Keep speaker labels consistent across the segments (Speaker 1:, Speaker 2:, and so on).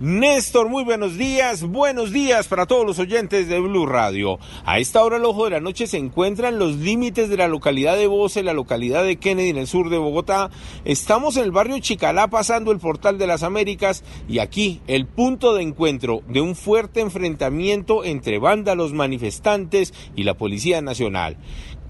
Speaker 1: Néstor, muy buenos días. Buenos días para todos los oyentes de Blue Radio. A esta hora, el ojo de la noche se encuentran los límites de la localidad de Voce, la localidad de Kennedy, en el sur de Bogotá. Estamos en el barrio Chicalá, pasando el portal de las Américas, y aquí el punto de encuentro de un fuerte enfrentamiento entre vándalos manifestantes y la Policía Nacional.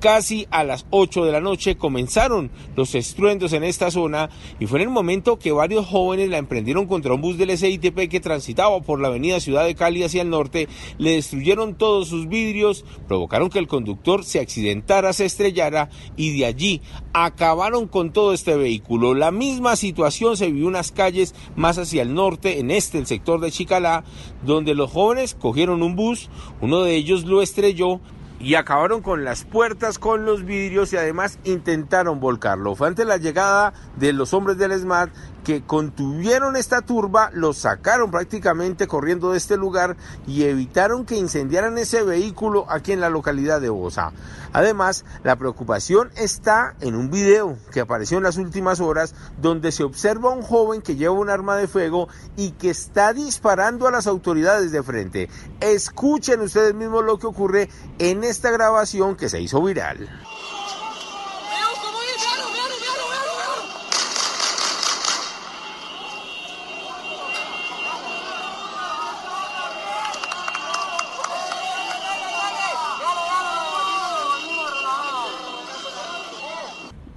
Speaker 1: Casi a las 8 de la noche comenzaron los estruendos en esta zona y fue en el momento que varios jóvenes la emprendieron contra un bus del SITP que transitaba por la avenida Ciudad de Cali hacia el norte, le destruyeron todos sus vidrios, provocaron que el conductor se accidentara, se estrellara y de allí acabaron con todo este vehículo. La misma situación se vivió en unas calles más hacia el norte, en este, el sector de Chicalá, donde los jóvenes cogieron un bus, uno de ellos lo estrelló, y acabaron con las puertas, con los vidrios y además intentaron volcarlo. Fue ante la llegada de los hombres del SMAT que contuvieron esta turba, los sacaron prácticamente corriendo de este lugar y evitaron que incendiaran ese vehículo aquí en la localidad de Bosa. Además, la preocupación está en un video que apareció en las últimas horas donde se observa a un joven que lleva un arma de fuego y que está disparando a las autoridades de frente. Escuchen ustedes mismos lo que ocurre en esta grabación que se hizo viral.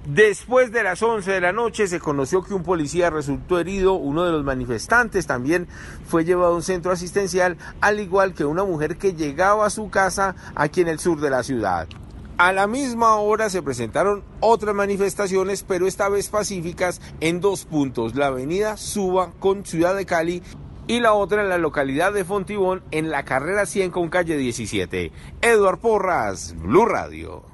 Speaker 1: Después de las 11 de la noche se conoció que un policía resultó herido, uno de los manifestantes también fue llevado a un centro asistencial, al igual que una mujer que llegaba a su casa aquí en el sur de la ciudad. A la misma hora se presentaron otras manifestaciones, pero esta vez pacíficas, en dos puntos, la avenida Suba con Ciudad de Cali y la otra en la localidad de Fontibón en la carrera 100 con calle 17. Eduard Porras, Blue Radio.